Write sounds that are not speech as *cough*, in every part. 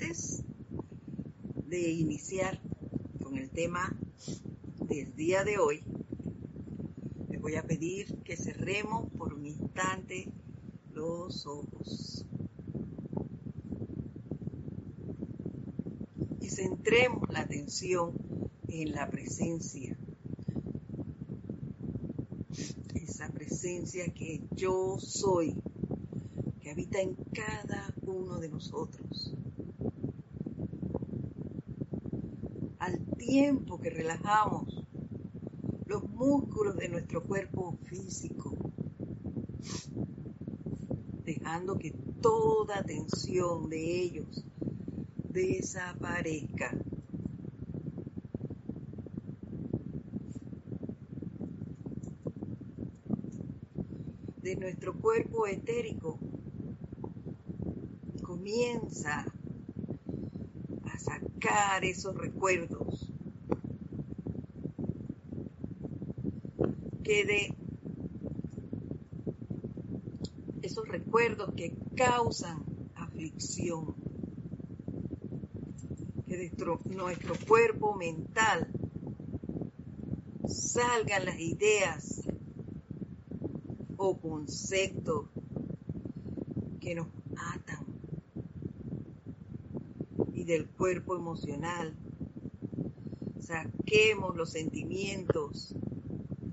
antes de iniciar con el tema del día de hoy, les voy a pedir que cerremos por un instante los ojos. Y centremos la atención en la presencia. Esa presencia que yo soy, que habita en cada uno de nosotros. Al tiempo que relajamos los músculos de nuestro cuerpo físico, dejando que toda tensión de ellos desaparezca. De nuestro cuerpo etérico comienza a sacar esos recuerdos que de esos recuerdos que causan aflicción, que de nuestro cuerpo mental salgan las ideas o conceptos que nos atan y del cuerpo emocional saquemos los sentimientos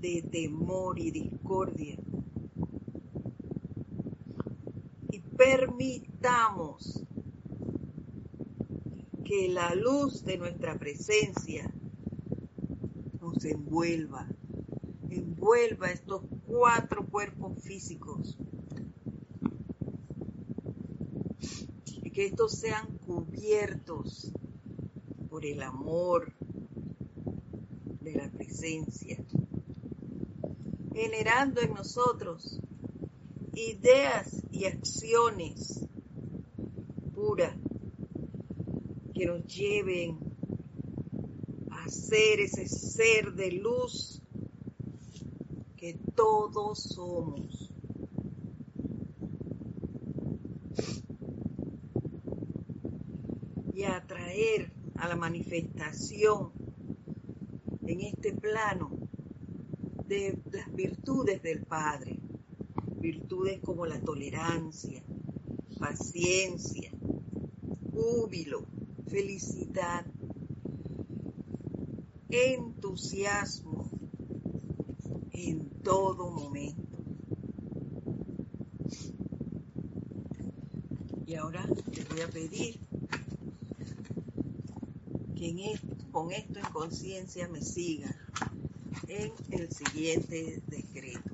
de temor y discordia. Y permitamos que la luz de nuestra presencia nos envuelva, envuelva estos cuatro cuerpos físicos. Y que estos sean cubiertos por el amor de la presencia, generando en nosotros ideas y acciones puras que nos lleven a ser ese ser de luz que todos somos. Y atraer a la manifestación en este plano de las virtudes del Padre, virtudes como la tolerancia, paciencia, júbilo, felicidad, entusiasmo en todo momento. Y ahora les voy a pedir que con esto en conciencia me sigan en el siguiente decreto.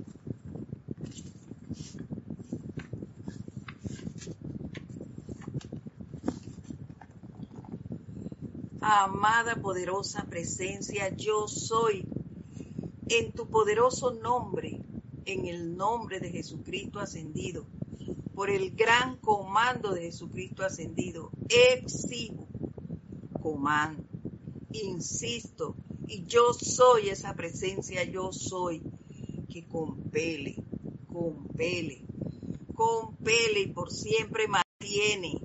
Amada poderosa presencia, yo soy en tu poderoso nombre, en el nombre de Jesucristo ascendido, por el gran comando de Jesucristo ascendido, exijo, comando, insisto, y yo soy esa presencia, yo soy, que compele, compele, compele y por siempre mantiene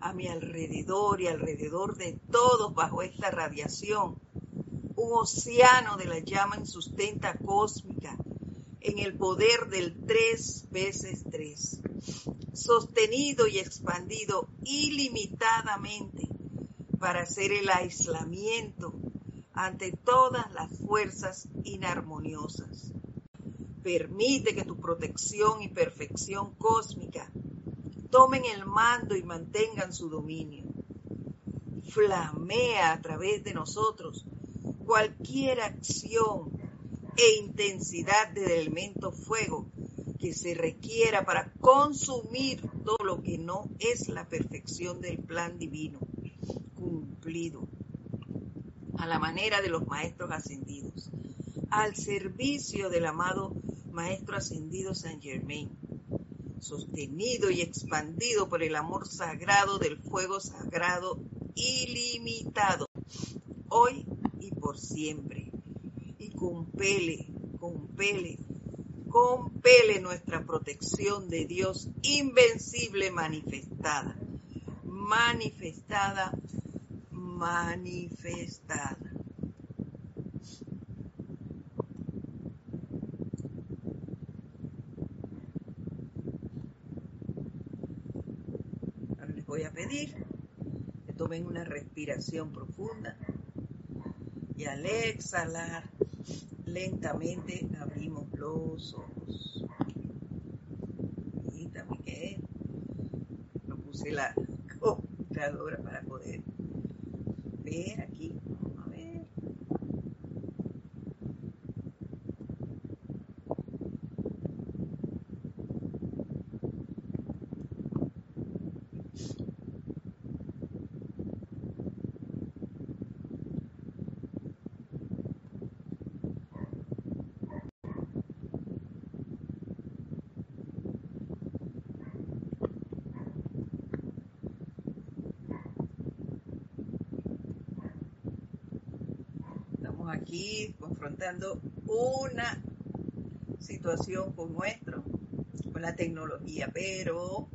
a mi alrededor y alrededor de todos bajo esta radiación. Un océano de la llama insustenta cósmica en el poder del tres veces tres, sostenido y expandido ilimitadamente para hacer el aislamiento ante todas las fuerzas inarmoniosas. Permite que tu protección y perfección cósmica tomen el mando y mantengan su dominio. Flamea a través de nosotros cualquier acción e intensidad del elemento fuego que se requiera para consumir todo lo que no es la perfección del plan divino cumplido a la manera de los maestros ascendidos, al servicio del amado Maestro Ascendido San Germain, sostenido y expandido por el amor sagrado del fuego sagrado ilimitado, hoy y por siempre. Y compele, compele, compele nuestra protección de Dios invencible manifestada manifestada, manifestada. Ahora les voy a pedir que tomen una respiración profunda y al exhalar lentamente abrimos los ojos. También que no puse la computadora para poder ver aquí. Vamos a ver. Estamos confrontando una situación con nuestro, con la tecnología, pero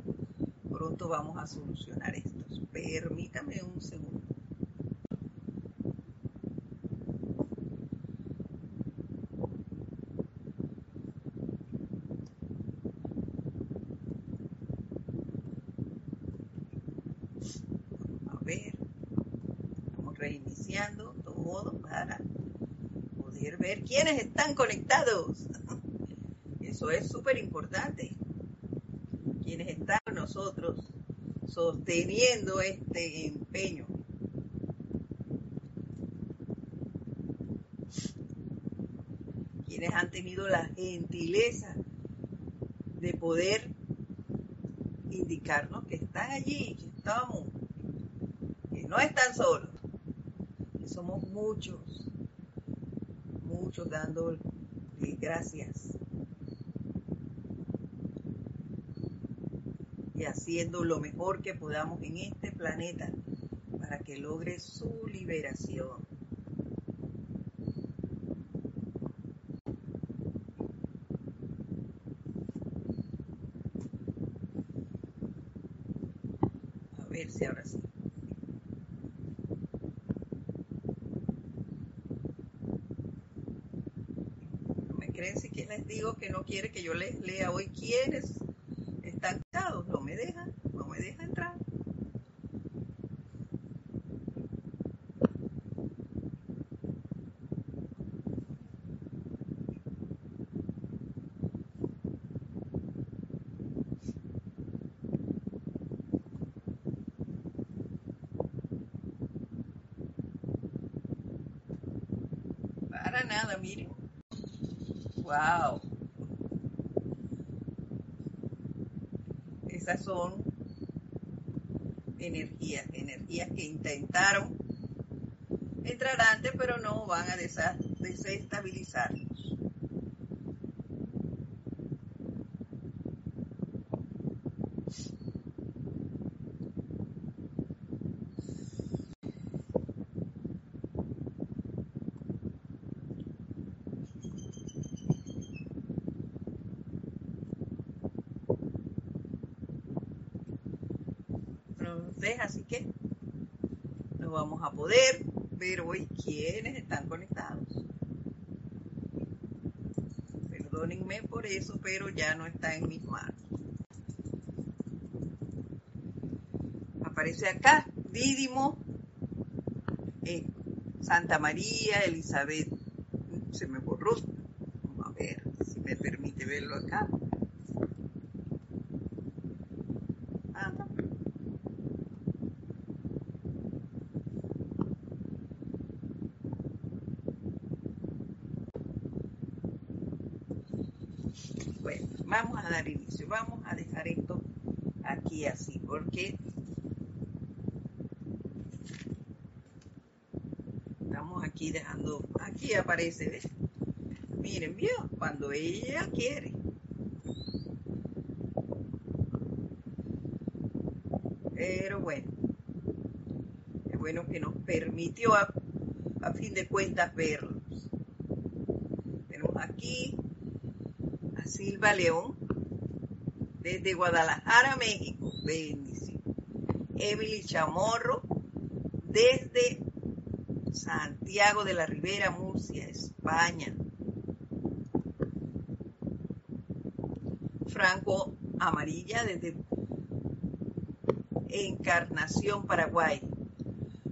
pronto vamos a solucionar esto. Permítame un segundo. A ver, estamos reiniciando todo para poder ver quiénes están conectados. Eso es súper importante. Quienes están con nosotros sosteniendo este empeño. Quienes han tenido la gentileza de poder indicarnos que están allí, que estamos, que no están solos, que somos muchos, muchos dando gracias y haciendo lo mejor que podamos en este planeta para que logre su liberación. A ver si ahora sí. No me creen si que les digo que no quiere que yo les lea hoy quiénes están casados. No me deja, no me deja entrar. Para nada, miren. Wow. Esas son energías, energías intentaron entrar antes, pero no van a desa- desestabilizarnos. Pero nos deja, así que no vamos a poder ver hoy quiénes están conectados. Perdónenme por eso, pero ya no está en mis manos. Aparece acá Dídimo, eh, Santa María, Elizabeth. Se me borró. A ver si me permite verlo acá. Ah, no. Bueno, vamos a dar inicio. Vamos a dejar esto aquí así, porque aquí dejando, aquí aparece. Miren, vio, cuando ella quiere. Pero bueno, es bueno que nos permitió a, a fin de cuentas verlos. Tenemos aquí a Silva León desde Guadalajara, México. Bendición. Emily Chamorro, desde Santiago de la Ribera, Murcia, España. Franco Amarilla, desde Encarnación, Paraguay.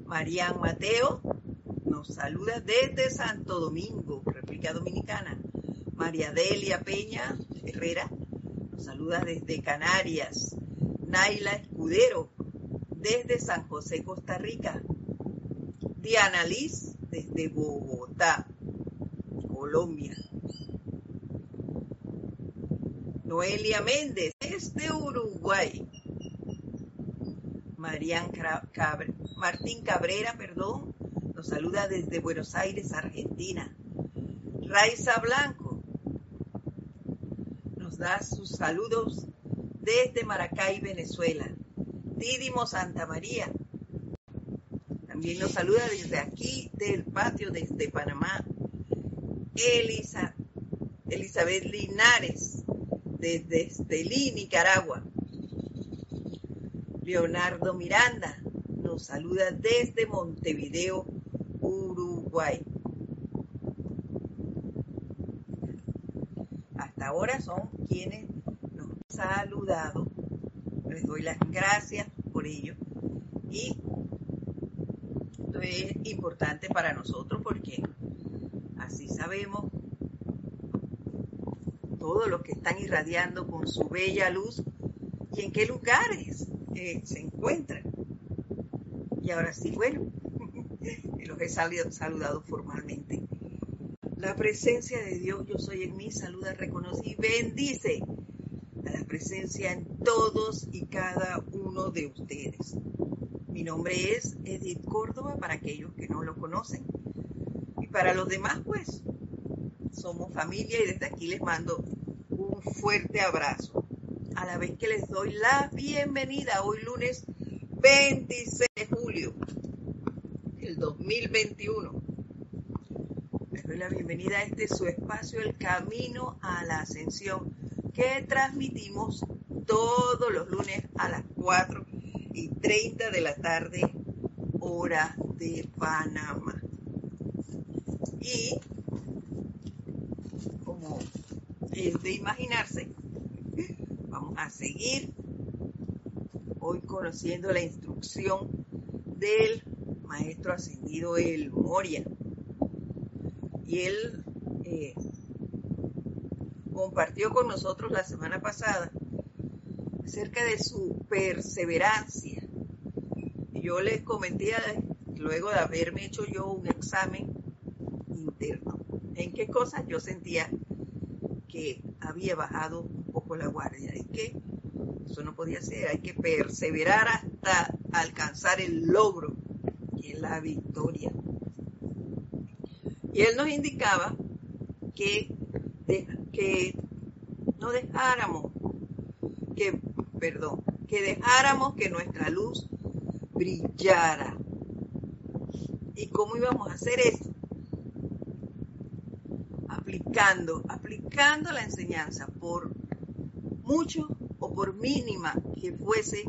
Marian Mateo nos saluda desde Santo Domingo, República Dominicana. María Delia Peña Herrera nos saluda desde Canarias. Naila Escudero desde San José, Costa Rica. Diana Liz desde Bogotá, Colombia. Noelia Méndez desde Uruguay. Marian Martín Cabrera, perdón, nos saluda desde Buenos Aires, Argentina. Raiza Blanco nos da sus saludos desde Maracay, Venezuela. Didimo Santa María también nos saluda desde aquí, del patio, desde Panamá. Elisa, Elizabeth Linares, desde Estelí, Nicaragua. Leonardo Miranda nos saluda desde Montevideo, Uruguay. Hasta ahora son quienes nos han saludado. Les doy las gracias por ello. Y es importante para nosotros porque así sabemos todos los que están irradiando con su bella luz y en qué lugares eh, se encuentran. Y ahora sí, bueno, *laughs* los he saludado formalmente. La presencia de Dios, yo soy en mí, saluda, reconoce y bendice a la presencia en todos y cada uno de ustedes. Mi nombre es Edith Córdoba para aquellos que no lo conocen. Y para los demás, pues, somos familia y desde aquí les mando un fuerte abrazo. A la vez que les doy la bienvenida hoy lunes 26 de julio del 2021. Les doy la bienvenida a este su espacio, El Camino a la Ascensión, que transmitimos todos los lunes a las 4 y 30 de la tarde, hora de Panamá. Y como es de imaginarse, vamos a seguir hoy conociendo la instrucción del maestro ascendido El Moria. Y él eh, compartió con nosotros la semana pasada acerca de su perseverancia. Yo les comenté, luego de haberme hecho yo un examen interno, en qué cosas yo sentía que había bajado un poco la guardia. Y que eso no podía ser, hay que perseverar hasta alcanzar el logro, que es la victoria. Y él nos indicaba que, que no dejáramos que perdón, que dejáramos que nuestra luz brillara. ¿Y cómo íbamos a hacer eso? Aplicando, aplicando la enseñanza por mucho o por mínima que fuese,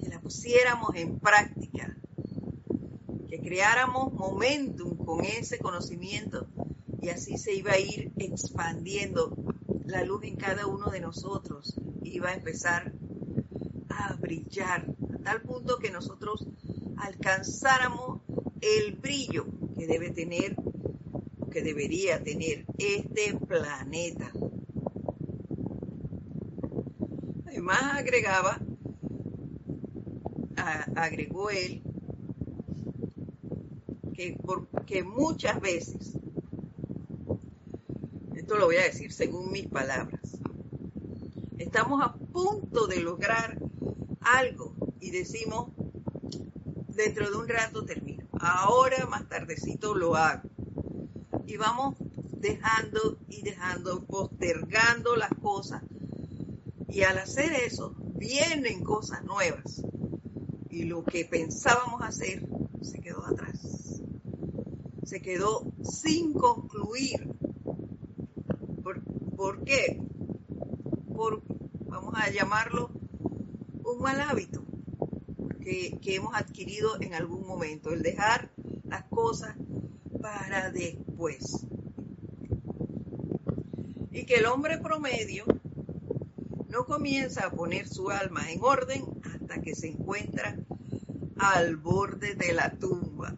que la pusiéramos en práctica, que creáramos momentum con ese conocimiento y así se iba a ir expandiendo la luz en cada uno de nosotros, iba a empezar a brillar, tal punto que nosotros alcanzáramos el brillo que debe tener, que debería tener este planeta. Además agregaba, agregó él, que, porque muchas veces, esto lo voy a decir según mis palabras, estamos a punto de lograr algo y decimos, dentro de un rato termino, ahora más tardecito lo hago. Y vamos dejando y dejando, postergando las cosas. Y al hacer eso, vienen cosas nuevas. Y lo que pensábamos hacer se quedó atrás. Se quedó sin concluir. ¿Por, ¿por qué? Por, vamos a llamarlo, un mal hábito. Hemos adquirido en algún momento, el dejar las cosas para después. Y que el hombre promedio no comienza a poner su alma en orden hasta que se encuentra al borde de la tumba.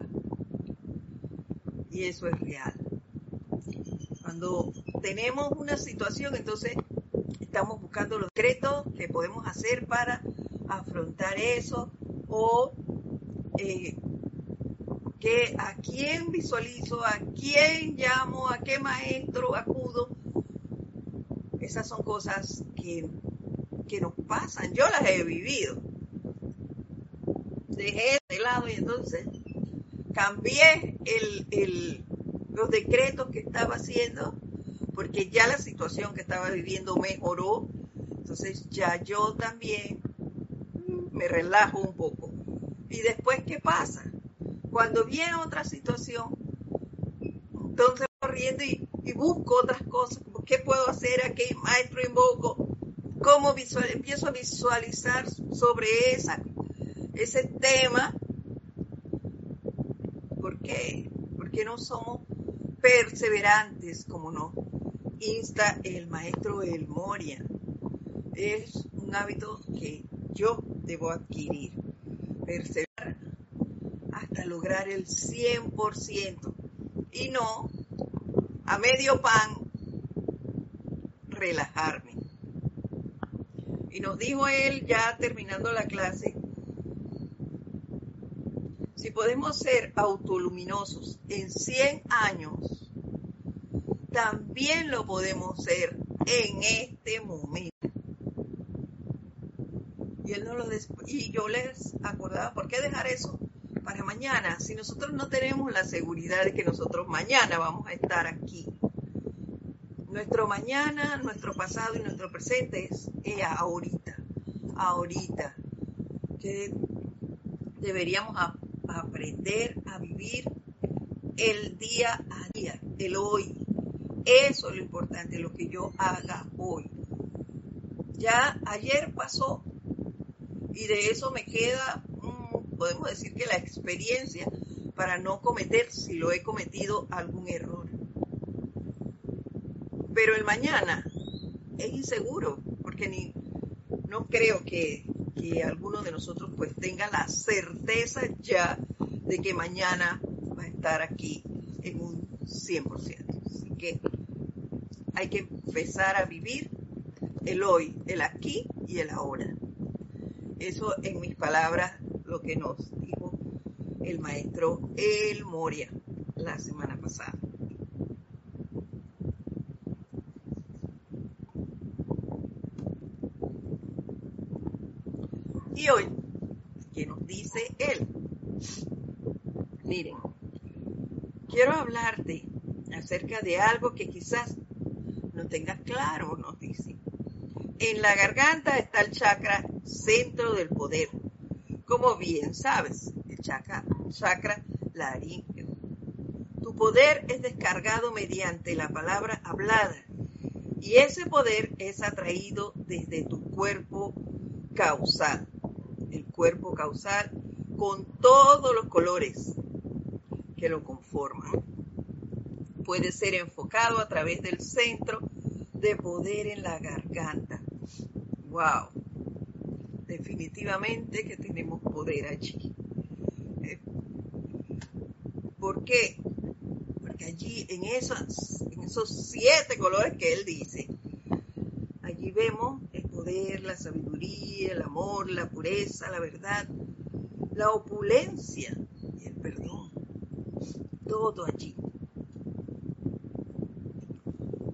Y eso es real. Cuando tenemos una situación, entonces estamos buscando los decretos que podemos hacer para afrontar eso o eh, que a quién visualizo, a quién llamo, a qué maestro acudo. Esas son cosas que, que nos pasan. Yo las he vivido. Dejé de lado y entonces cambié el, los decretos que estaba haciendo porque ya la situación que estaba viviendo mejoró. Entonces ya yo también me relajo un poco. ¿Y después qué pasa? Cuando viene otra situación, entonces corriendo y, busco otras cosas, ¿qué puedo hacer aquí? Maestro invoco, ¿cómo empiezo a visualizar sobre esa, ese tema? ¿Por qué? Porque no somos perseverantes como no insta el maestro El Moria. Es un hábito que yo debo adquirir. Perseverar hasta lograr el 100% y no a medio pan relajarme. Y nos dijo él ya terminando la clase, si podemos ser autoluminosos en 100 años, también lo podemos ser en este momento. Y, él no y yo les acordaba, ¿por qué dejar eso para mañana? Si nosotros no tenemos la seguridad de que nosotros mañana vamos a estar aquí. Nuestro mañana, nuestro pasado y nuestro presente es, ahorita, ahorita. Que deberíamos aprender a vivir el día a día, el hoy, eso es lo importante, lo que yo haga hoy. Ya ayer pasó y de eso me queda, mm, podemos decir que la experiencia para no cometer, si lo he cometido, algún error. Pero el mañana es inseguro, porque ni, no creo que, que alguno de nosotros pues tenga la certeza ya de que mañana va a estar aquí en un 100%. Así que hay que empezar a vivir el hoy, el aquí y el ahora. Eso en mis palabras lo que nos dijo el maestro El Moria la semana pasada. Y hoy, ¿qué nos dice él? Miren, quiero hablarte acerca de algo que quizás no tengas claro, nos dice. En la garganta está el chakra centro del poder. Como bien sabes, el chakra, chakra laríngeo. Tu poder es descargado mediante la palabra hablada y ese poder es atraído desde tu cuerpo causal. El cuerpo causal con todos los colores que lo conforman puede ser enfocado a través del centro de poder en la garganta. ¡Wow! Definitivamente que tenemos poder allí. Eh, ¿Por qué? Porque allí en esos, en esos siete colores que él dice, allí vemos el poder, la sabiduría, el amor, la pureza, la verdad, la opulencia y el perdón. Todo allí.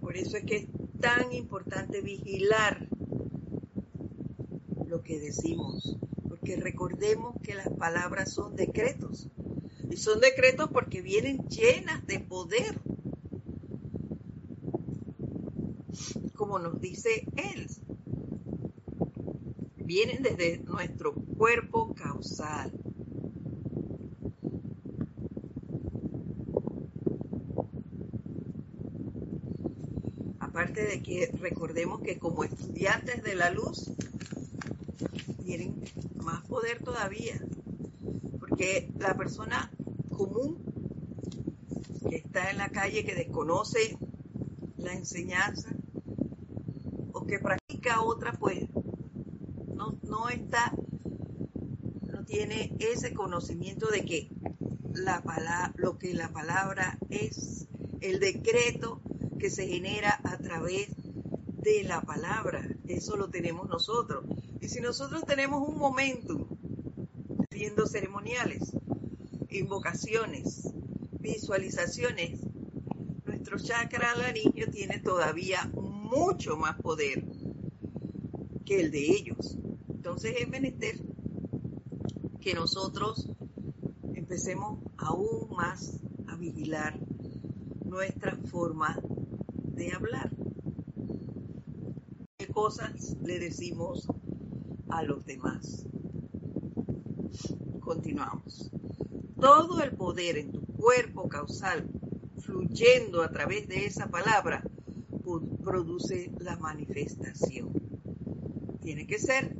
Por eso es que es tan importante vigilar que decimos, porque recordemos que las palabras son decretos. Y son decretos porque vienen llenas de poder. Como nos dice él. Vienen desde nuestro cuerpo causal. aparte de que recordemos que como estudiantes de la luz tienen más poder todavía. Porque la persona común que está en la calle, que desconoce la enseñanza o que practica otra, pues no, no está, no tiene ese conocimiento de que la palabra, lo que la palabra es, el decreto que se genera a través de la palabra. Eso lo tenemos nosotros. Y si nosotros tenemos un momento haciendo ceremoniales, invocaciones, visualizaciones, nuestro chakra laringio tiene todavía mucho más poder que el de ellos. Entonces es menester que nosotros empecemos aún más a vigilar nuestra forma de hablar. ¿Qué cosas le decimos a los demás? Continuamos. Todo el poder en tu cuerpo causal fluyendo a través de esa palabra produce la manifestación. Tiene que ser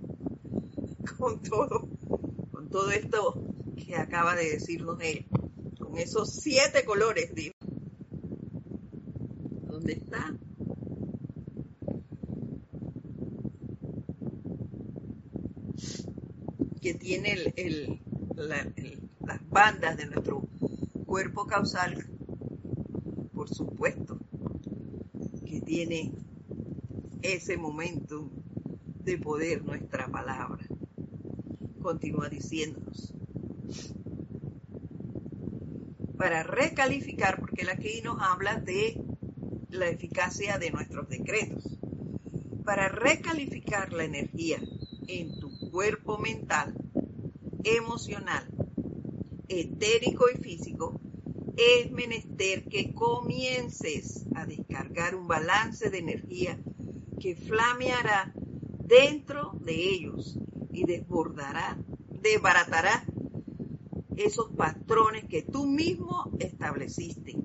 *laughs* con todo, con todo esto que acaba de decirnos él, con esos siete colores, dijo. ¿Dónde está? Que tiene el, las bandas de nuestro cuerpo causal, por supuesto, que tiene ese momento de poder nuestra palabra. Continúa diciéndonos. Para recalificar, porque aquí nos habla de la eficacia de nuestros decretos. Para recalificar la energía en tu cuerpo mental, emocional, etérico y físico, es menester que comiences a descargar un balance de energía que flameará dentro de ellos y desbordará, desbaratará esos patrones que tú mismo estableciste,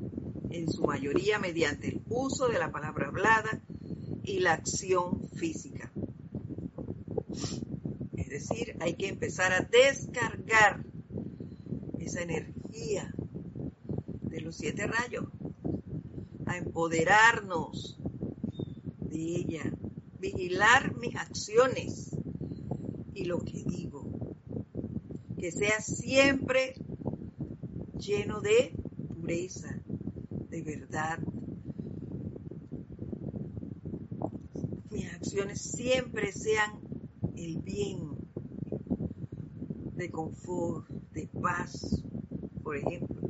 en su mayoría mediante el uso de la palabra hablada y la acción física. Es decir, hay que empezar a descargar energía de los siete rayos, a empoderarnos de ella, vigilar mis acciones y lo que digo, que sea siempre lleno de pureza, de verdad. Mis acciones siempre sean el bien, de confort, de paz, por ejemplo.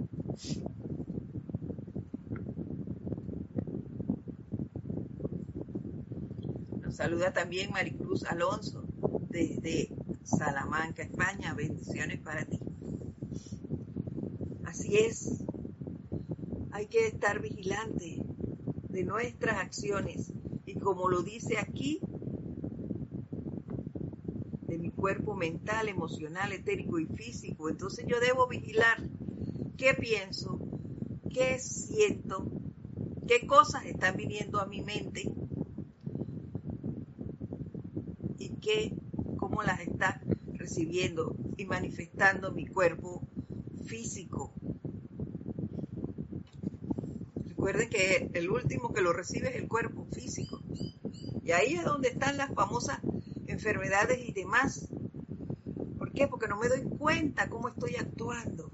Nos saluda también Maricruz Alonso desde Salamanca, España. Bendiciones para ti. Así es. Hay que estar vigilante de nuestras acciones. Y como lo dice aquí, de mi cuerpo mental, emocional, etérico y físico. Entonces yo debo vigilar qué pienso, qué siento, qué cosas están viniendo a mi mente y qué, cómo las está recibiendo y manifestando mi cuerpo físico. Recuerden que el último que lo recibe es el cuerpo físico. Y ahí es donde están las famosas enfermedades y demás. ¿Por qué? Porque no me doy cuenta cómo estoy actuando.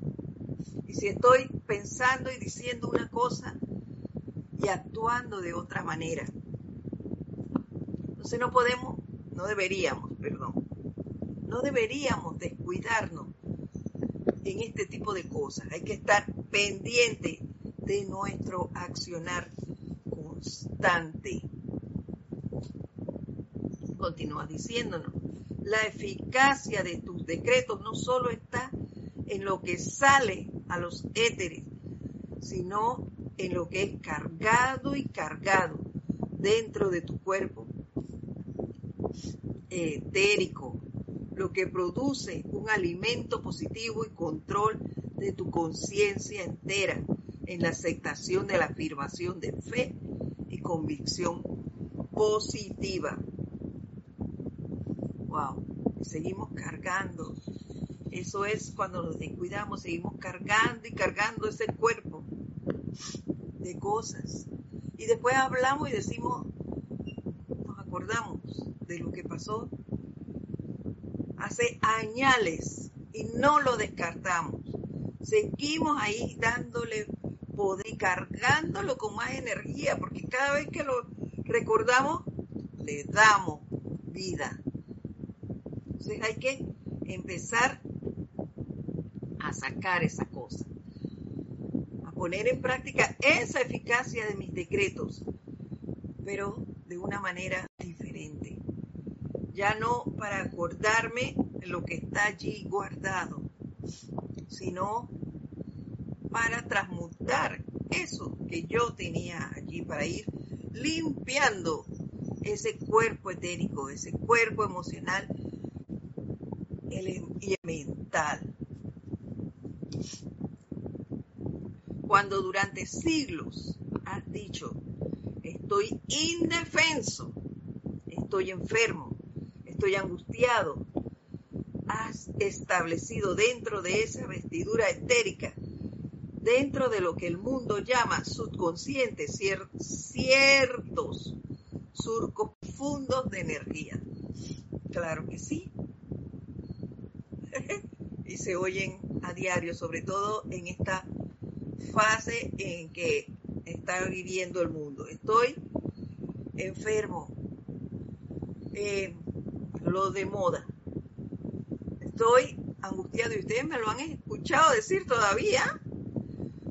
Y si estoy pensando y diciendo una cosa y actuando de otra manera. Entonces no podemos, no deberíamos, perdón, no deberíamos descuidarnos en este tipo de cosas. Hay que estar pendiente de nuestro accionar constante continúa diciéndonos, la eficacia de tus decretos no solo está en lo que sale a los éteres, sino en lo que es cargado y cargado dentro de tu cuerpo etérico, lo que produce un alimento positivo y control de tu conciencia entera en la aceptación de la afirmación de fe y convicción positiva. Wow. Seguimos cargando Eso es cuando nos descuidamos, seguimos cargando y cargando ese cuerpo de cosas. Y después hablamos y decimos, nos acordamos de lo que pasó hace añales y no lo descartamos. Seguimos ahí dándole poder y cargándolo con más energía, porque cada vez que lo recordamos, le damos vida. Entonces hay que empezar a sacar esa cosa, a poner en práctica esa eficacia de mis decretos, pero de una manera diferente. Ya no para acordarme lo que está allí guardado, sino para transmutar eso que yo tenía allí, para ir limpiando ese cuerpo etérico, ese cuerpo emocional Cuando durante siglos has dicho, estoy indefenso, estoy enfermo, estoy angustiado, has establecido dentro de esa vestidura etérica, dentro de lo que el mundo llama subconsciente, ciertos surcos profundos de energía. Claro que sí. Se oyen a diario, sobre todo en esta fase en que está viviendo el mundo. Estoy enfermo, eh, lo de moda. Estoy angustiado y ustedes me lo han escuchado decir todavía.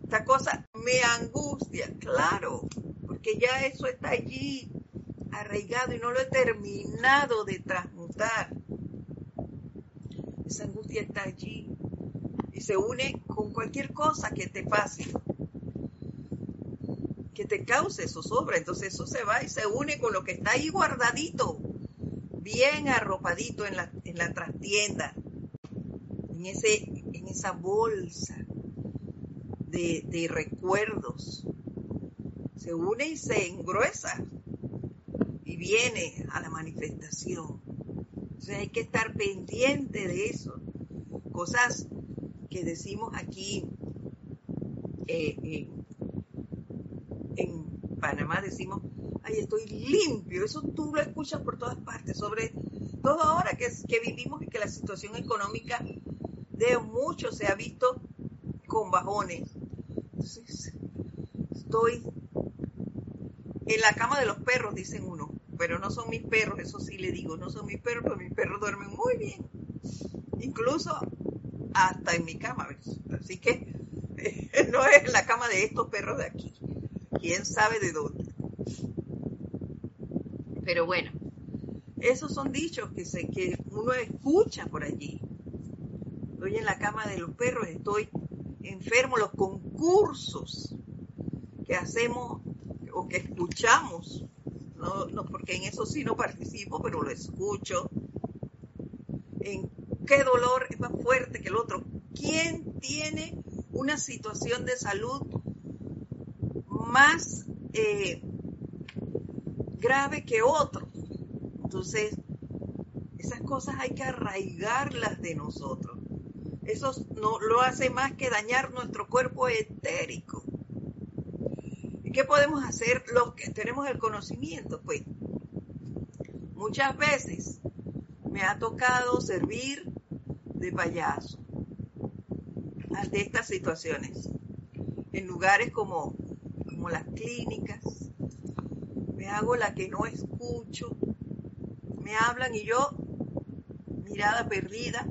Esta cosa me angustia, claro, porque ya eso está allí arraigado y no lo he terminado de transmutar. Esa angustia está allí y se une con cualquier cosa que te pase, que te cause zozobra. Entonces eso se va y se une con lo que está ahí guardadito, bien arropadito en la, en la trastienda, en, ese, en esa bolsa de, de recuerdos. Se une y se engruesa viene a la manifestación. Entonces hay que estar pendiente de eso. Cosas que decimos aquí eh, en Panamá, decimos, ay, estoy limpio. Eso tú lo escuchas por todas partes, sobre todo ahora que, que vivimos y que la situación económica de muchos se ha visto con bajones. Entonces, estoy en la cama de los perros, dicen uno pero no son mis perros, eso sí le digo, no son mis perros, pero mis perros duermen muy bien, incluso hasta en mi cama. Así que *laughs* no es la cama de estos perros de aquí, quién sabe de dónde. Pero bueno, esos son dichos que, se, que uno escucha por allí. Estoy en la cama de los perros, estoy enfermo, los concursos que hacemos o que escuchamos no, porque en eso sí no participo, pero lo escucho. En qué dolor es más fuerte que el otro. ¿Quién tiene una situación de salud más eh, grave que otro? Entonces, esas cosas hay que arraigarlas de nosotros. Eso no lo hace más que dañar nuestro cuerpo etérico. ¿Qué podemos hacer los que tenemos el conocimiento? Pues muchas veces me ha tocado servir de payaso ante estas situaciones. En lugares como, como las clínicas, me hago la que no escucho, me hablan y yo, mirada perdida.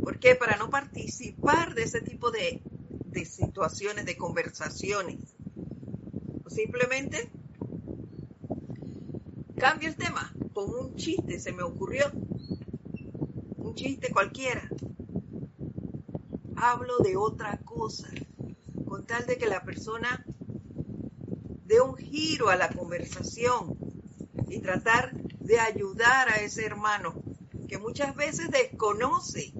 ¿Por qué? Para no participar de ese tipo de, de situaciones, de conversaciones Simplemente cambio el tema con un chiste, se me ocurrió. Chiste cualquiera. Hablo de otra cosa, con tal de que la persona dé un giro a la conversación y tratar de ayudar a ese hermano que muchas veces desconoce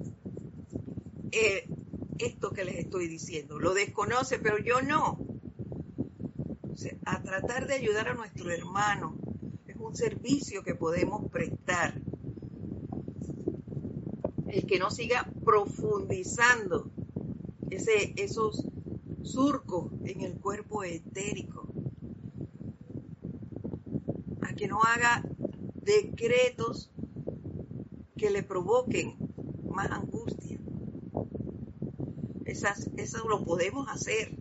eh, esto que les estoy diciendo. Lo desconoce, pero yo no a tratar de ayudar a nuestro hermano. Es un servicio que podemos prestar. El que no siga profundizando ese, esos surcos en el cuerpo etérico, a que no haga decretos que le provoquen más angustia. Eso lo podemos hacer.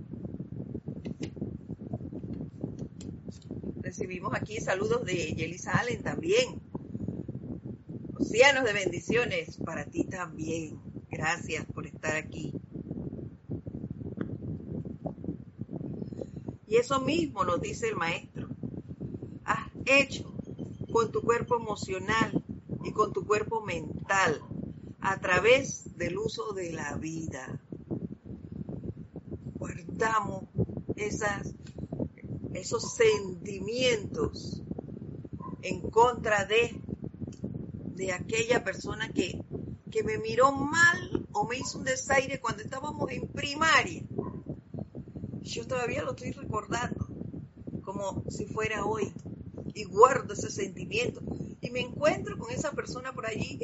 Recibimos aquí saludos de Yelisa Allen también. De bendiciones para ti también. Gracias por estar aquí. Y eso mismo nos dice el maestro. Has hecho con tu cuerpo emocional y con tu cuerpo mental a través del uso de la vida. Guardamos esos sentimientos en contra de, de aquella persona que, que me miró mal o me hizo un desaire cuando estábamos en primaria. Yo todavía lo estoy recordando como si fuera hoy y guardo ese sentimiento y me encuentro con esa persona por allí,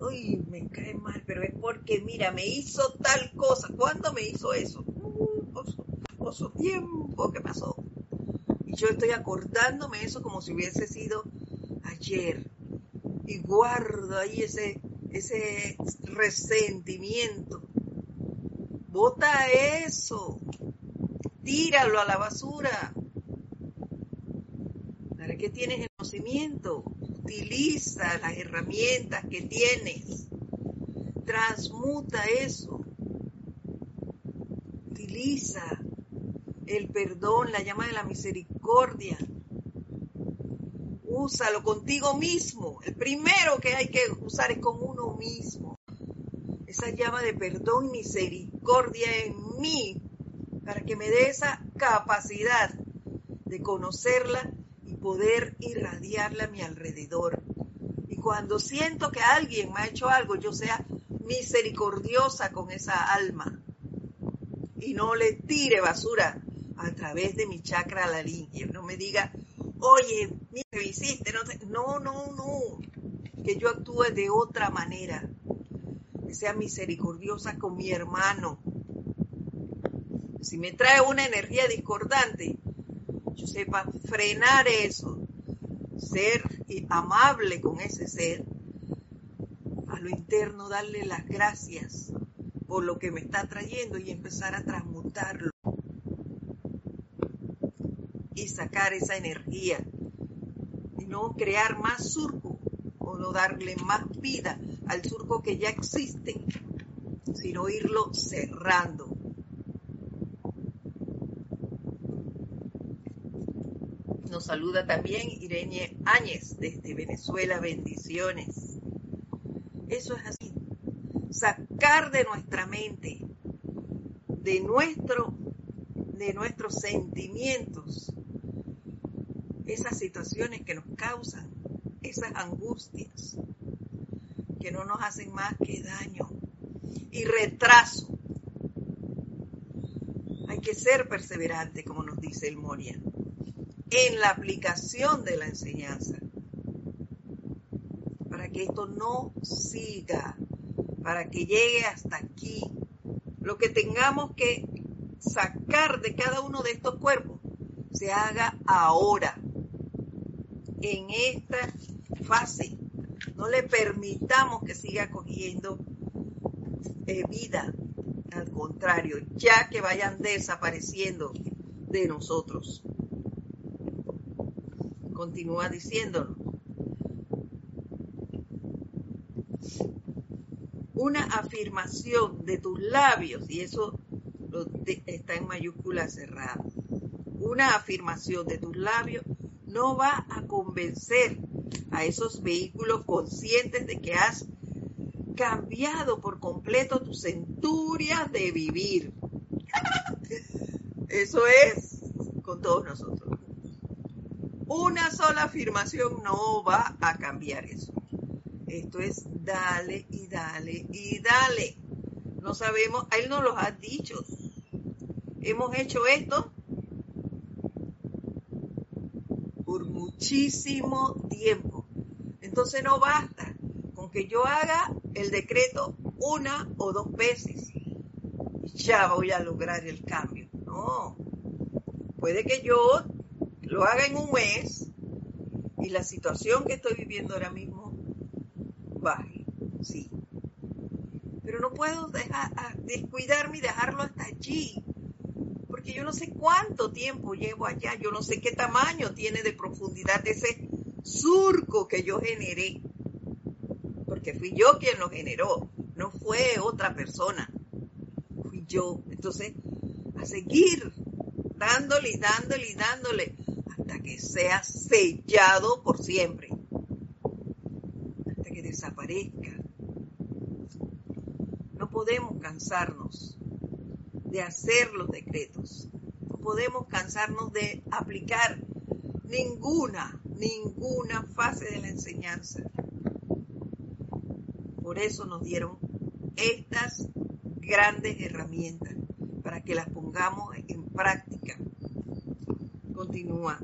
uy, me cae mal, pero es porque, mira, me hizo tal cosa. ¿Cuándo me hizo eso? Uh, por, su, tiempo que pasó. Y yo estoy acordándome eso como si hubiese sido ayer. Y guardo ahí ese, ese resentimiento. Bota eso. Tíralo a la basura. ¿Para qué tienes conocimiento? Utiliza las herramientas que tienes. Transmuta eso. Utiliza el perdón, la llama de la misericordia. Úsalo contigo mismo. El primero que hay que usar es con uno mismo. Esa llama de perdón y misericordia en mí para que me dé esa capacidad de conocerla poder irradiarla a mi alrededor. Y cuando siento que alguien me ha hecho algo, yo sea misericordiosa con esa alma y no le tire basura a través de mi chakra a la línea. No me diga, oye, hiciste? No, no, no. Que yo actúe de otra manera. Que sea misericordiosa con mi hermano. Si me trae una energía discordante, yo sepa frenar eso, ser amable con ese ser, a lo interno darle las gracias por lo que me está trayendo y empezar a transmutarlo y sacar esa energía y no crear más surco o no darle más vida al surco que ya existe, sino irlo cerrando Nos saluda también Irene Áñez desde Venezuela. Bendiciones. Eso es así. Sacar de nuestra mente, de, nuestro, de nuestros sentimientos, esas situaciones que nos causan, esas angustias, que no nos hacen más que daño y retraso. Hay que ser perseverante, como nos dice el Moria en la aplicación de la enseñanza. Para que esto no siga, para que llegue hasta aquí. Lo que tengamos que sacar de cada uno de estos cuerpos se haga ahora, en esta fase. No le permitamos que siga cogiendo eh, vida, al contrario, ya que vayan desapareciendo de nosotros continúa diciéndonos. Una afirmación de tus labios, y eso está en mayúscula cerrada, una afirmación de tus labios no va a convencer a esos vehículos conscientes de que has cambiado por completo tus centurias de vivir. *laughs* Eso es con todos nosotros. Una sola afirmación no va a cambiar eso. Esto es dale y dale y dale. No sabemos, él nos lo ha dicho. Hemos hecho esto por muchísimo tiempo. Entonces no basta con que yo haga el decreto una o dos veces. Ya voy a lograr el cambio. No. Puede que yo lo haga en un mes y la situación que estoy viviendo ahora mismo baje. Sí. Pero no puedo dejar, descuidarme y dejarlo hasta allí. Porque yo no sé cuánto tiempo llevo allá. Yo no sé qué tamaño tiene de profundidad ese surco que yo generé que fui yo quien lo generó, no fue otra persona, fui yo. Entonces, a seguir dándole y dándole y dándole hasta que sea sellado por siempre, hasta que desaparezca. No podemos cansarnos de hacer los decretos, no podemos cansarnos de aplicar ninguna, ninguna fase de la enseñanza. Por eso nos dieron estas grandes herramientas para que las pongamos en práctica. Continúa.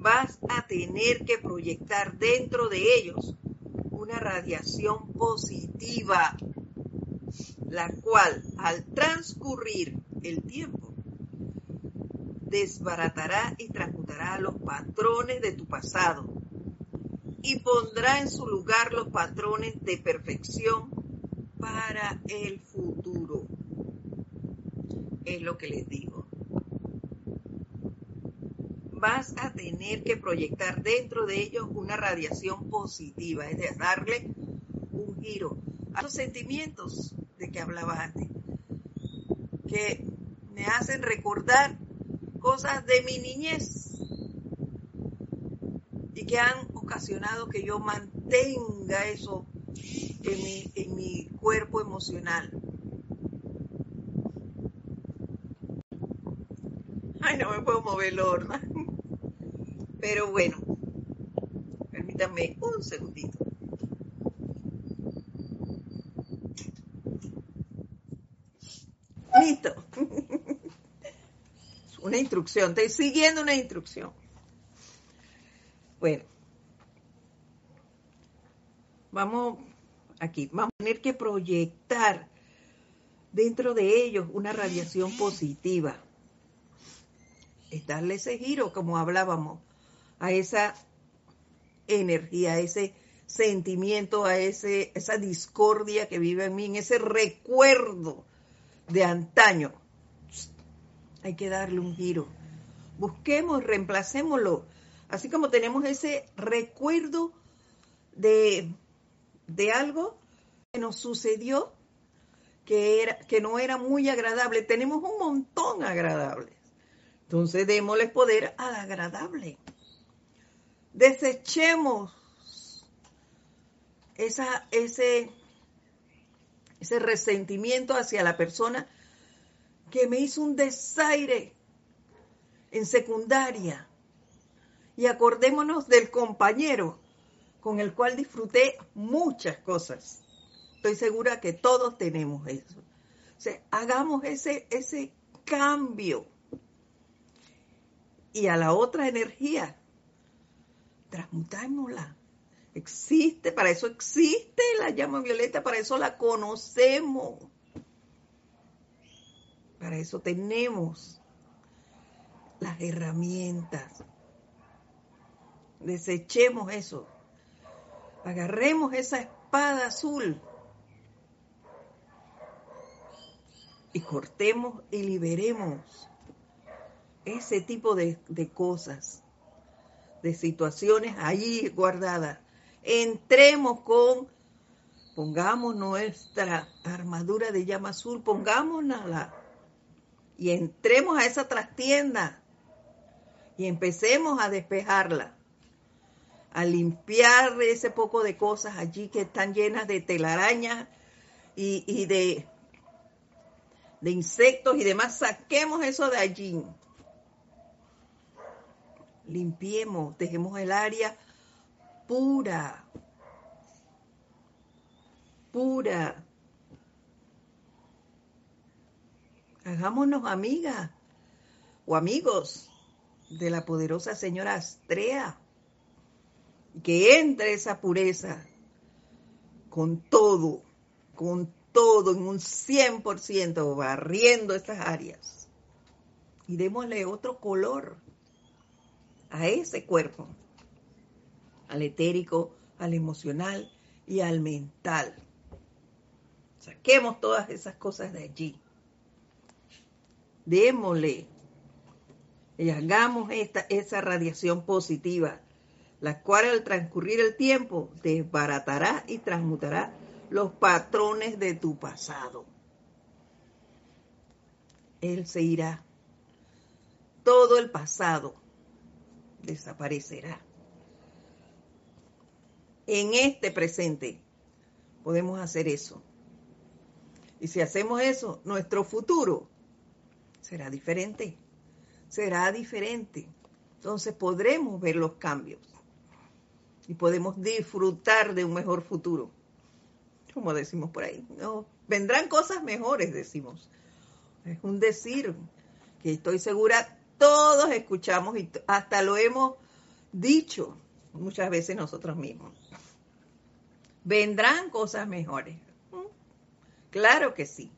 Vas a tener que proyectar dentro de ellos una radiación positiva, la cual al transcurrir el tiempo desbaratará y transmutará los patrones de tu pasado y pondrá en su lugar los patrones de perfección para el futuro. Es lo que les digo. Vas a tener que proyectar dentro de ellos una radiación positiva, es decir, darle un giro a los sentimientos de que hablaba antes, que hacen recordar cosas de mi niñez y que han ocasionado que yo mantenga eso en mi, en mi cuerpo emocional. Ay, no me puedo mover, Lorna. Pero bueno, permítanme un segundito. Una instrucción, estoy siguiendo una instrucción. Bueno, vamos aquí, vamos a tener que proyectar dentro de ellos una radiación positiva. Es darle ese giro, como hablábamos, a esa energía, a ese sentimiento, a ese, esa discordia que vive en mí, en ese recuerdo de antaño. Hay que darle un giro. Busquemos, reemplacémoslo. Así como tenemos ese recuerdo de de algo que nos sucedió que, era, que no era muy agradable. Tenemos un montón agradables. Entonces démosle poder al agradable. Desechemos esa, ese, ese resentimiento hacia la persona que me hizo un desaire en secundaria. Y acordémonos del compañero con el cual disfruté muchas cosas. Estoy segura que todos tenemos eso. O hagamos ese, ese cambio. Y a la otra energía, transmutámosla. Existe, para eso existe la llama violeta, para eso la conocemos. Para eso tenemos las herramientas. Desechemos eso agarremos esa espada azul y cortemos y liberemos ese tipo de, cosas, de situaciones ahí guardadas. Entremos con, pongamos nuestra armadura de llama azul, pongámonosla y entremos a esa trastienda y empecemos a despejarla a limpiar ese poco de cosas allí que están llenas de telarañas y, de, de insectos y demás, saquemos eso de allí. Limpiemos, dejemos el área pura, pura. Hagámonos amigas o amigos de la poderosa señora Astrea que entre esa pureza con todo, con todo en un 100%, barriendo estas áreas. Y démosle otro color a ese cuerpo, al etérico, al emocional y al mental. Saquemos todas esas cosas de allí. Démosle y hagamos esta, esa radiación positiva, la cual al transcurrir el tiempo desbaratará y transmutará los patrones de tu pasado. Él se irá. Todo el pasado desaparecerá. En este presente podemos hacer eso. Y si hacemos eso, nuestro futuro será diferente. Será diferente. Entonces podremos ver los cambios y podemos disfrutar de un mejor futuro como decimos por ahí. No, vendrán cosas mejores, decimos. Es un decir que estoy segura todos escuchamos y hasta lo hemos dicho muchas veces nosotros mismos. Vendrán cosas mejores. Mm, claro que sí.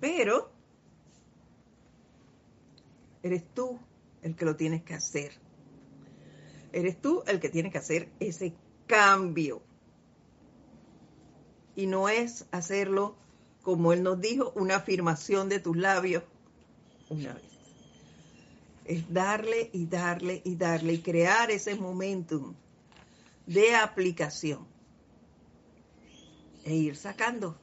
Pero eres tú el que lo tienes que hacer. Eres tú el que tiene que hacer ese cambio y no es hacerlo, como Él nos dijo, una afirmación de tus labios una vez. Es darle y darle y darle y crear ese momentum de aplicación e ir sacando.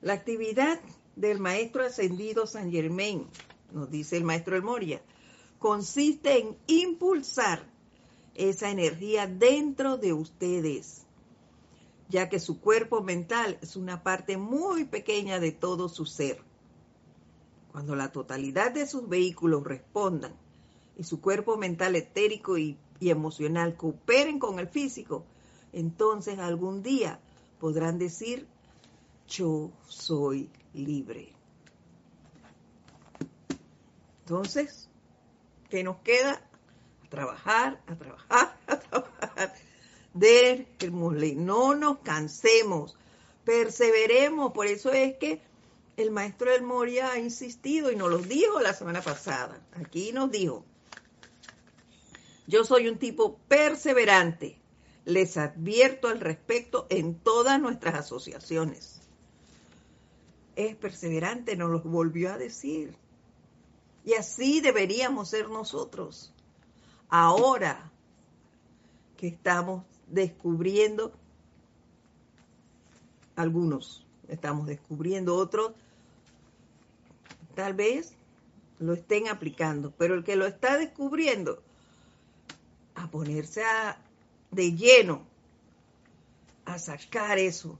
La actividad del maestro ascendido San Germain, nos dice el maestro El Moria, consiste en impulsar esa energía dentro de ustedes, ya que su cuerpo mental es una parte muy pequeña de todo su ser. Cuando la totalidad de sus vehículos respondan y su cuerpo mental etérico y, emocional cooperen con el físico, entonces algún día podrán decir, yo soy libre. Entonces, ¿qué nos queda? trabajar, a trabajar, a trabajar. *laughs* No nos cansemos, perseveremos. Por eso es que el maestro del Moria ha insistido y nos lo dijo la semana pasada. Aquí nos dijo, yo soy un tipo perseverante. Les advierto al respecto en todas nuestras asociaciones. Es perseverante, nos lo volvió a decir. Y así deberíamos ser nosotros ahora que estamos descubriendo algunos, estamos descubriendo otros, tal vez lo estén aplicando, pero el que lo está descubriendo, a ponerse de lleno a sacar eso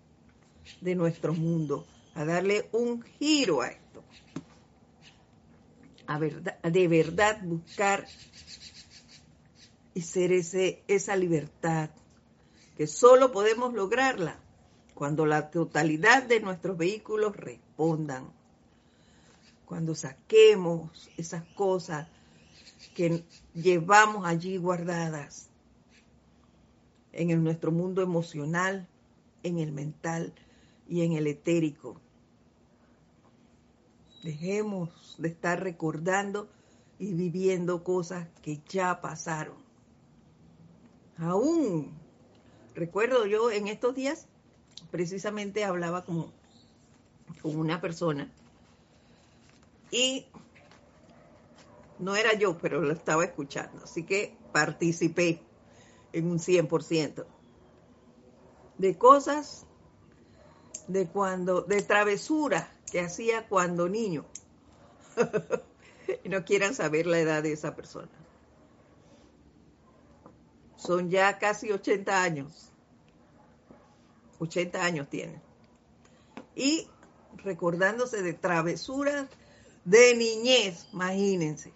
de nuestro mundo, a darle un giro a esto, a de verdad buscar y ser ese, esa libertad, que solo podemos lograrla cuando la totalidad de nuestros vehículos respondan, cuando saquemos esas cosas que llevamos allí guardadas en nuestro mundo emocional, en el mental y en el etérico. Dejemos de estar recordando y viviendo cosas que ya pasaron aún recuerdo yo en estos días, precisamente hablaba con, una persona y no era yo, pero lo estaba escuchando, así que participé en un 100% de cosas de cuando, de travesura que hacía cuando niño. *laughs* y no quieran saber la edad de esa persona son ya casi 80 años. 80 años tienen. Y recordándose de travesuras de niñez, imagínense.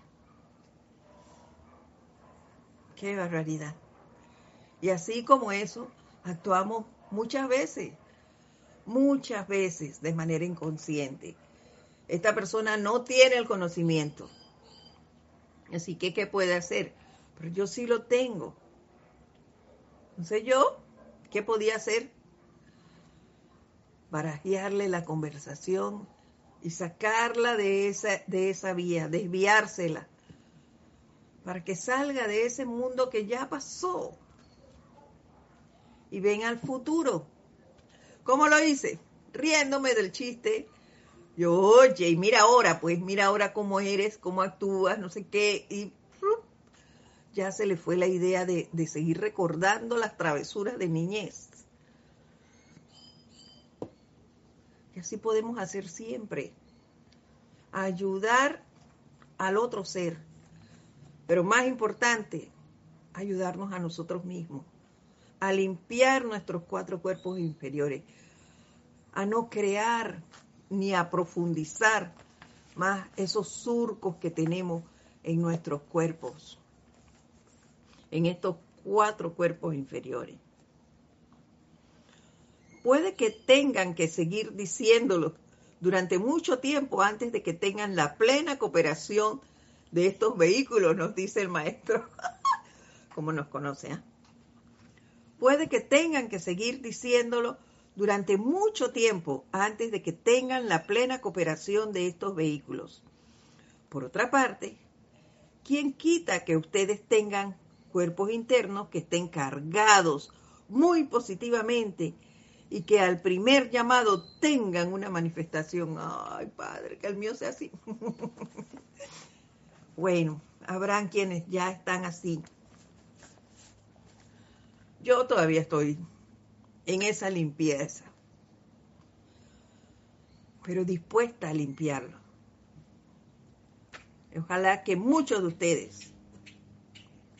Qué barbaridad. Y así como eso, actuamos muchas veces, muchas veces de manera inconsciente. Esta persona no tiene el conocimiento. Así que, ¿qué puede hacer? Pero yo sí lo tengo. Entonces yo, ¿qué podía hacer? Barajearle la conversación y sacarla de esa, de esa vía, desviársela, para que salga de ese mundo que ya pasó y ven al futuro. ¿Cómo lo hice? Riéndome del chiste. Yo, oye, mira ahora, pues mira ahora cómo eres, cómo actúas, no sé qué, y ya se le fue la idea de, de seguir recordando las travesuras de niñez. Y así podemos hacer siempre. Ayudar al otro ser. Pero más importante, ayudarnos a nosotros mismos. A limpiar nuestros cuatro cuerpos inferiores. A no crear ni a profundizar más esos surcos que tenemos en nuestros cuerpos. En estos cuatro cuerpos inferiores puede que tengan que seguir diciéndolo durante mucho tiempo antes de que tengan la plena cooperación de estos vehículos, nos dice el maestro, *laughs* como nos conoce. ¿eh? Puede que tengan que seguir diciéndolo durante mucho tiempo antes de que tengan la plena cooperación de estos vehículos. Por otra parte, ¿quién quita que ustedes tengan cuerpos internos que estén cargados muy positivamente y que al primer llamado tengan una manifestación. Ay, Padre, que el mío sea así. *laughs* bueno, habrán quienes ya están así. Yo todavía estoy en esa limpieza, pero dispuesta a limpiarlo. Ojalá que muchos de ustedes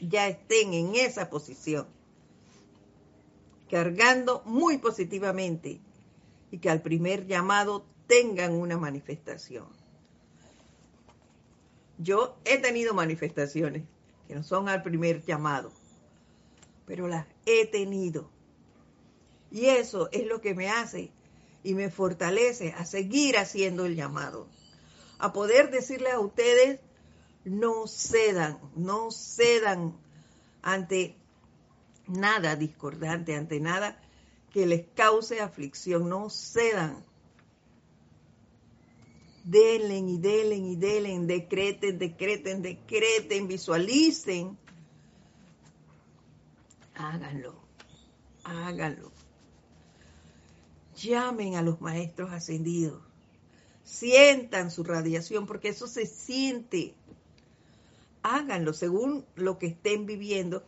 ya estén en esa posición cargando muy positivamente y que al primer llamado tengan una manifestación. Yo he tenido manifestaciones que no son al primer llamado, pero las he tenido. Y eso es lo que me hace y me fortalece a seguir haciendo el llamado. A poder decirles a ustedes, no cedan, no cedan ante nada discordante, ante nada que les cause aflicción, no cedan. Delen y delen y delen, decreten, decreten, decreten, visualicen. Háganlo, háganlo. Llamen a los maestros ascendidos. Sientan su radiación, porque eso se siente. Háganlo según lo que estén viviendo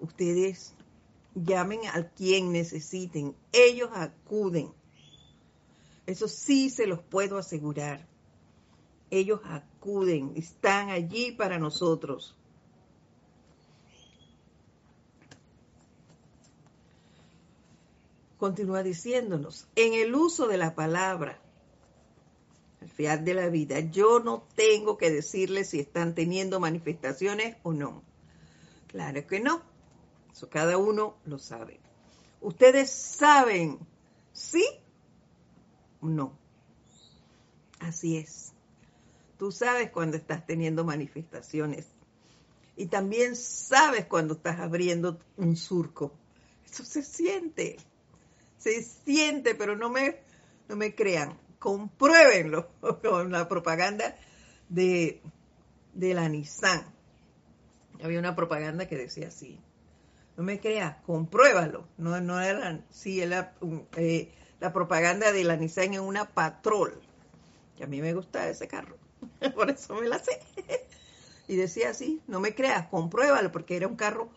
ustedes llamen a quien necesiten, ellos acuden. Eso sí se los puedo asegurar. Ellos acuden, están allí para nosotros. Continúa diciéndonos, en el uso de la palabra, el fiat de la vida, yo no tengo que decirles si están teniendo manifestaciones o no. Claro que no cada uno lo sabe. Ustedes saben, ¿sí? No. Así es. Tú sabes cuando estás teniendo manifestaciones. Y también sabes cuando estás abriendo un surco. Eso se siente. Se siente, pero no me, no me crean. Compruébenlo *laughs* con la propaganda de, la Nissan. Había una propaganda que decía así. No me creas, compruébalo. No, no era, sí, era, eh, la propaganda de la Nissan en una Patrol. Que a mí me gusta ese carro. *laughs* Por eso me la sé. y decía así, no me creas, compruébalo, porque era un carro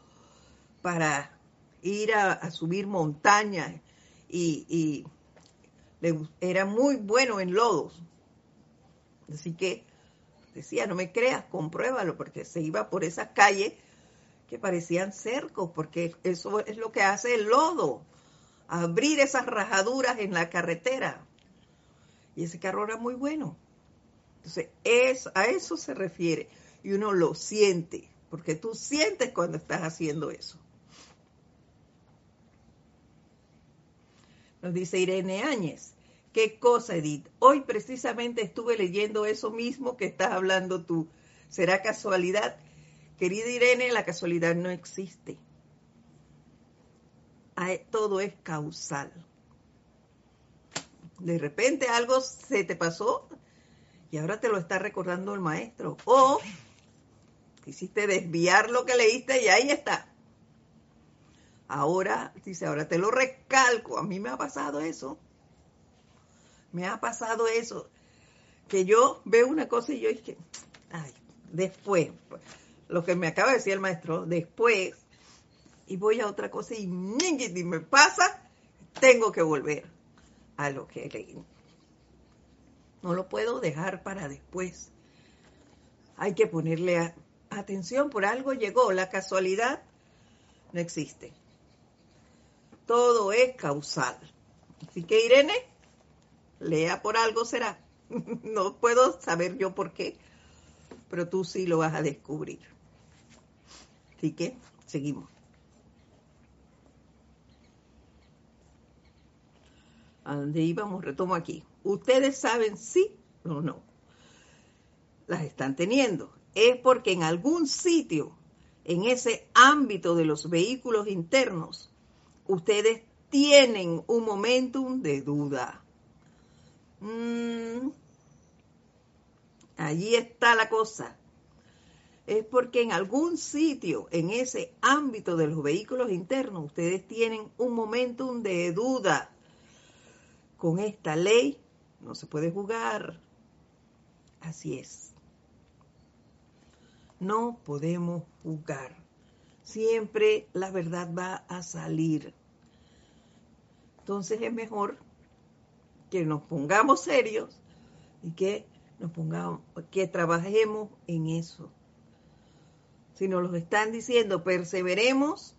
para ir a, subir montañas y, y era muy bueno en lodos. Así que decía, no me creas, compruébalo, porque se iba por esa calle que parecían cercos, porque eso es lo que hace el lodo, abrir esas rajaduras en la carretera. Y ese carro era muy bueno. Entonces, es, a eso se refiere. Y uno lo siente, porque tú sientes cuando estás haciendo eso. Nos dice Irene Áñez. ¿Qué cosa, Edith? Hoy precisamente estuve leyendo eso mismo que estás hablando tú. ¿Será casualidad? Querida Irene, la casualidad no existe. todo es causal. De repente algo se te pasó y ahora te lo está recordando el maestro. O quisiste desviar lo que leíste y ahí está. Ahora, dice, ahora te lo recalco. A mí me ha pasado eso. Me ha pasado eso. Que yo veo una cosa y yo dije, ay, después, lo que me acaba de decir el maestro, después, y voy a otra cosa y, y me pasa, tengo que volver a lo que leí. No lo puedo dejar para después. Hay que ponerle atención, por algo llegó, la casualidad no existe. Todo es causal. Así que Irene, lea por algo será. *laughs* no puedo saber yo por qué, pero tú sí lo vas a descubrir. Así que seguimos. ¿A dónde íbamos? Retomo aquí. Ustedes saben sí o no. Las están teniendo. Es porque en algún sitio, en ese ámbito de los vehículos internos, ustedes tienen un momentum de duda. Mm, allí está la cosa. Es porque en algún sitio, en ese ámbito de los vehículos internos, ustedes tienen un momentum de duda. Con esta ley no se puede jugar. Así es. No podemos jugar. Siempre la verdad va a salir. Entonces es mejor que nos pongamos serios y que nos pongamos, que trabajemos en eso. Si nos lo están diciendo, perseveremos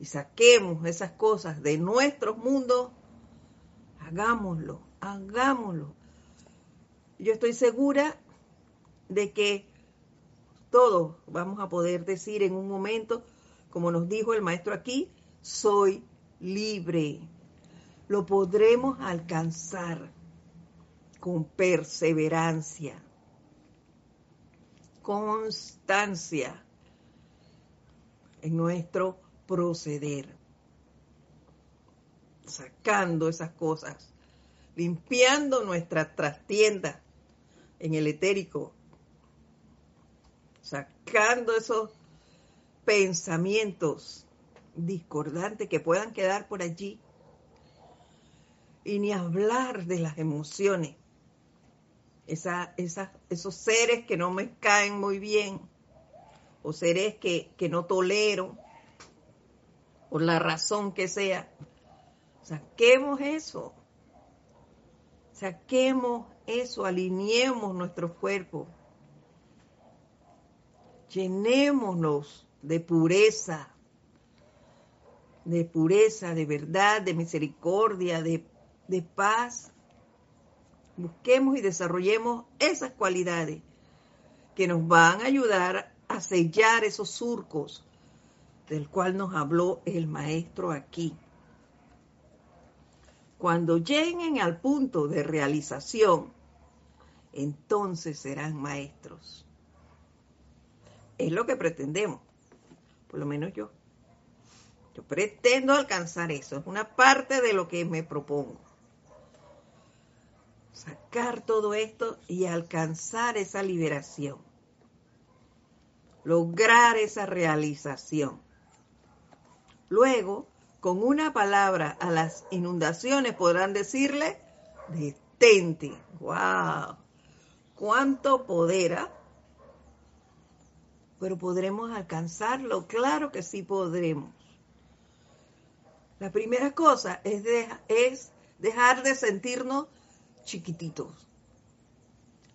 y saquemos esas cosas de nuestros mundos hagámoslo, hagámoslo. Yo estoy segura de que todos vamos a poder decir en un momento, como nos dijo el maestro aquí, soy libre. Lo podremos alcanzar con perseverancia, constancia en nuestro proceder sacando esas cosas, limpiando nuestra trastienda en el etérico, sacando esos pensamientos discordantes que puedan quedar por allí. Y ni hablar de las emociones, esos seres que no me caen muy bien, o seres que, que no tolero, por la razón que sea. Saquemos eso. Saquemos eso, alineemos nuestro cuerpo. Llenémonos de pureza, de pureza, de verdad, de misericordia, de, de paz. Busquemos y desarrollemos esas cualidades que nos van a ayudar a sellar esos surcos del cual nos habló el maestro aquí. Cuando lleguen al punto de realización, entonces serán maestros. Es lo que pretendemos, por lo menos yo. Yo pretendo alcanzar eso, es una parte de lo que me propongo. Sacar todo esto y alcanzar esa liberación. Lograr esa realización. Luego, con una palabra a las inundaciones podrán decirle, detente. ¡Wow! ¿Cuánto poder? Pero podremos alcanzarlo, claro que sí podremos. La primera cosa es, es dejar de sentirnos chiquititos.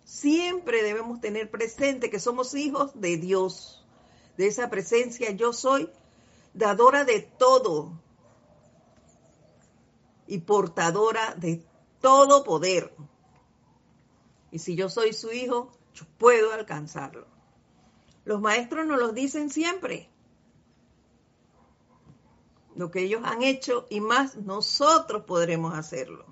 Siempre debemos tener presente que somos hijos de Dios, de esa presencia yo soy, dadora de todo, y portadora de todo poder. Y si yo soy su hijo, yo puedo alcanzarlo. Los maestros nos lo dicen siempre. Lo que ellos han hecho y más nosotros podremos hacerlo.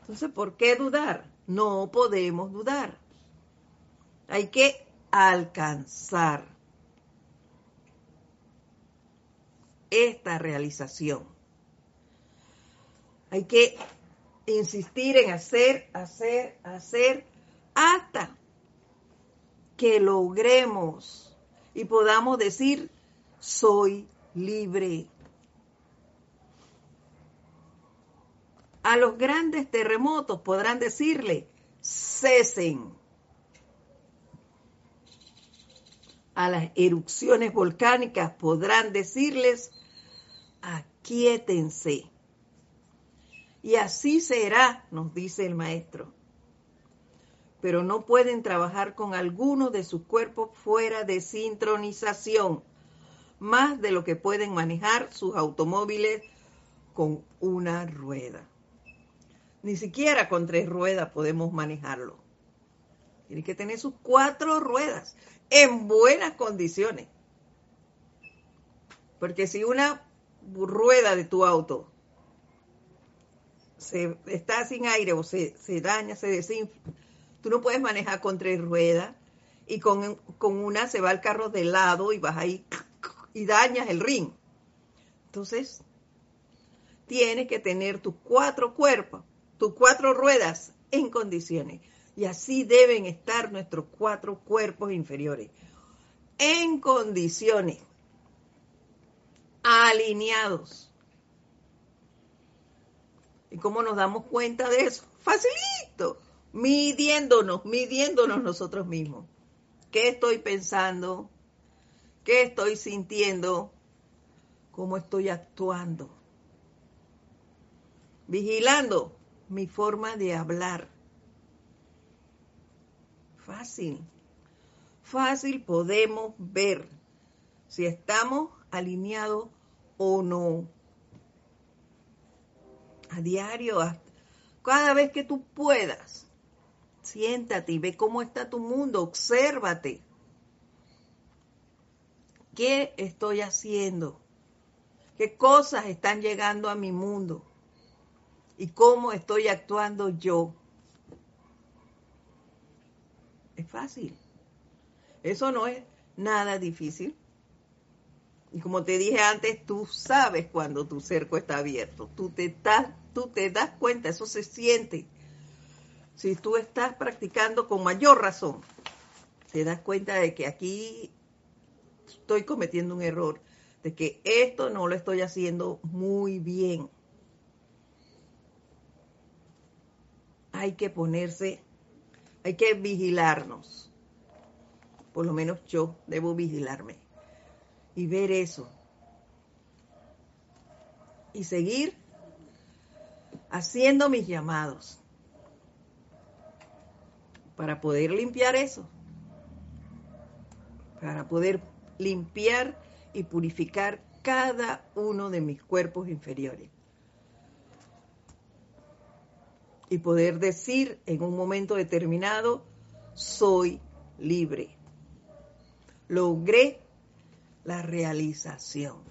Entonces, ¿por qué dudar? No podemos dudar. Hay que alcanzar. esta realización. Hay que insistir en hacer, hacer, hacer hasta que logremos y podamos decir, soy libre. A los grandes terremotos podrán decirle, cesen. A las erupciones volcánicas podrán decirles, aquíétense. Y así será, nos dice el maestro. Pero no pueden trabajar con alguno de sus cuerpos fuera de sincronización, más de lo que pueden manejar sus automóviles con una rueda. Ni siquiera con tres ruedas podemos manejarlo. Tiene que tener sus cuatro ruedas en buenas condiciones. Porque si una rueda de tu auto se está sin aire o se, daña, se desinfla, tú no puedes manejar con tres ruedas y con, con una se va el carro de lado y vas ahí y dañas el ring. Entonces, tienes que tener tus cuatro cuerpos tus cuatro ruedas en condiciones. Y así deben estar nuestros cuatro cuerpos inferiores. En condiciones. Alineados. ¿Y cómo nos damos cuenta de eso? Facilito. Midiéndonos, midiéndonos nosotros mismos. ¿Qué estoy pensando? ¿Qué estoy sintiendo? ¿Cómo estoy actuando? Vigilando mi forma de hablar. Fácil. Fácil podemos ver si estamos alineados o no. A diario, cada vez que tú puedas, siéntate y ve cómo está tu mundo, obsérvate. ¿Qué estoy haciendo? ¿Qué cosas están llegando a mi mundo? y cómo estoy actuando yo. Es fácil. Eso no es nada difícil. Y como te dije antes, tú sabes cuando tu cerco está abierto. Tú te, tú te das cuenta, eso se siente. Si tú estás practicando con mayor razón, te das cuenta de que aquí estoy cometiendo un error, de que esto no lo estoy haciendo muy bien. hay que ponerse, hay que vigilarnos. Por lo menos yo debo vigilarme y ver eso. Y seguir haciendo mis llamados para poder limpiar eso, para poder limpiar y purificar cada uno de mis cuerpos inferiores. y poder decir en un momento determinado, soy libre. Logré la realización.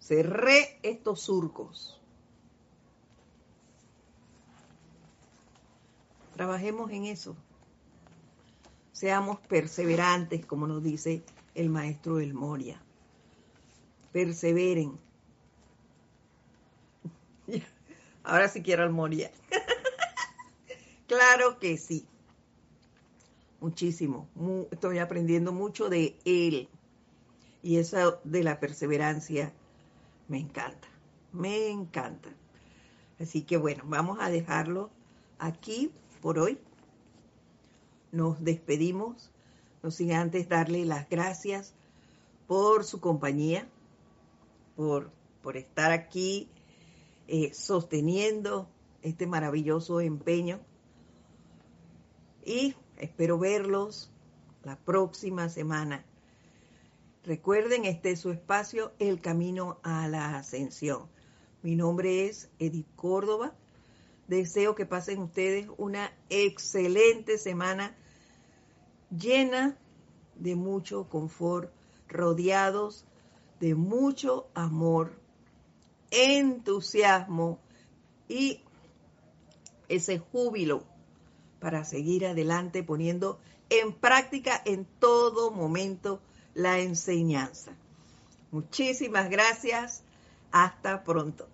Cerré estos surcos. Trabajemos en eso. Seamos perseverantes, como nos dice el maestro del Moria. Perseveren. *laughs* Ahora sí quiero al Moria. *laughs* claro que sí. Muchísimo. estoy aprendiendo mucho de él. Y eso de la perseverancia me encanta. Me encanta. Así que bueno, vamos a dejarlo aquí por hoy. Nos despedimos. No sin antes darle las gracias por su compañía, por, por estar aquí eh, sosteniendo este maravilloso empeño. Y espero verlos la próxima semana. Recuerden, este es su espacio, El Camino a la Ascensión. Mi nombre es Edith Córdoba. Deseo que pasen ustedes una excelente semana llena de mucho confort, rodeados de mucho amor entusiasmo y ese júbilo para seguir adelante poniendo en práctica en todo momento la enseñanza. Muchísimas gracias. Hasta pronto.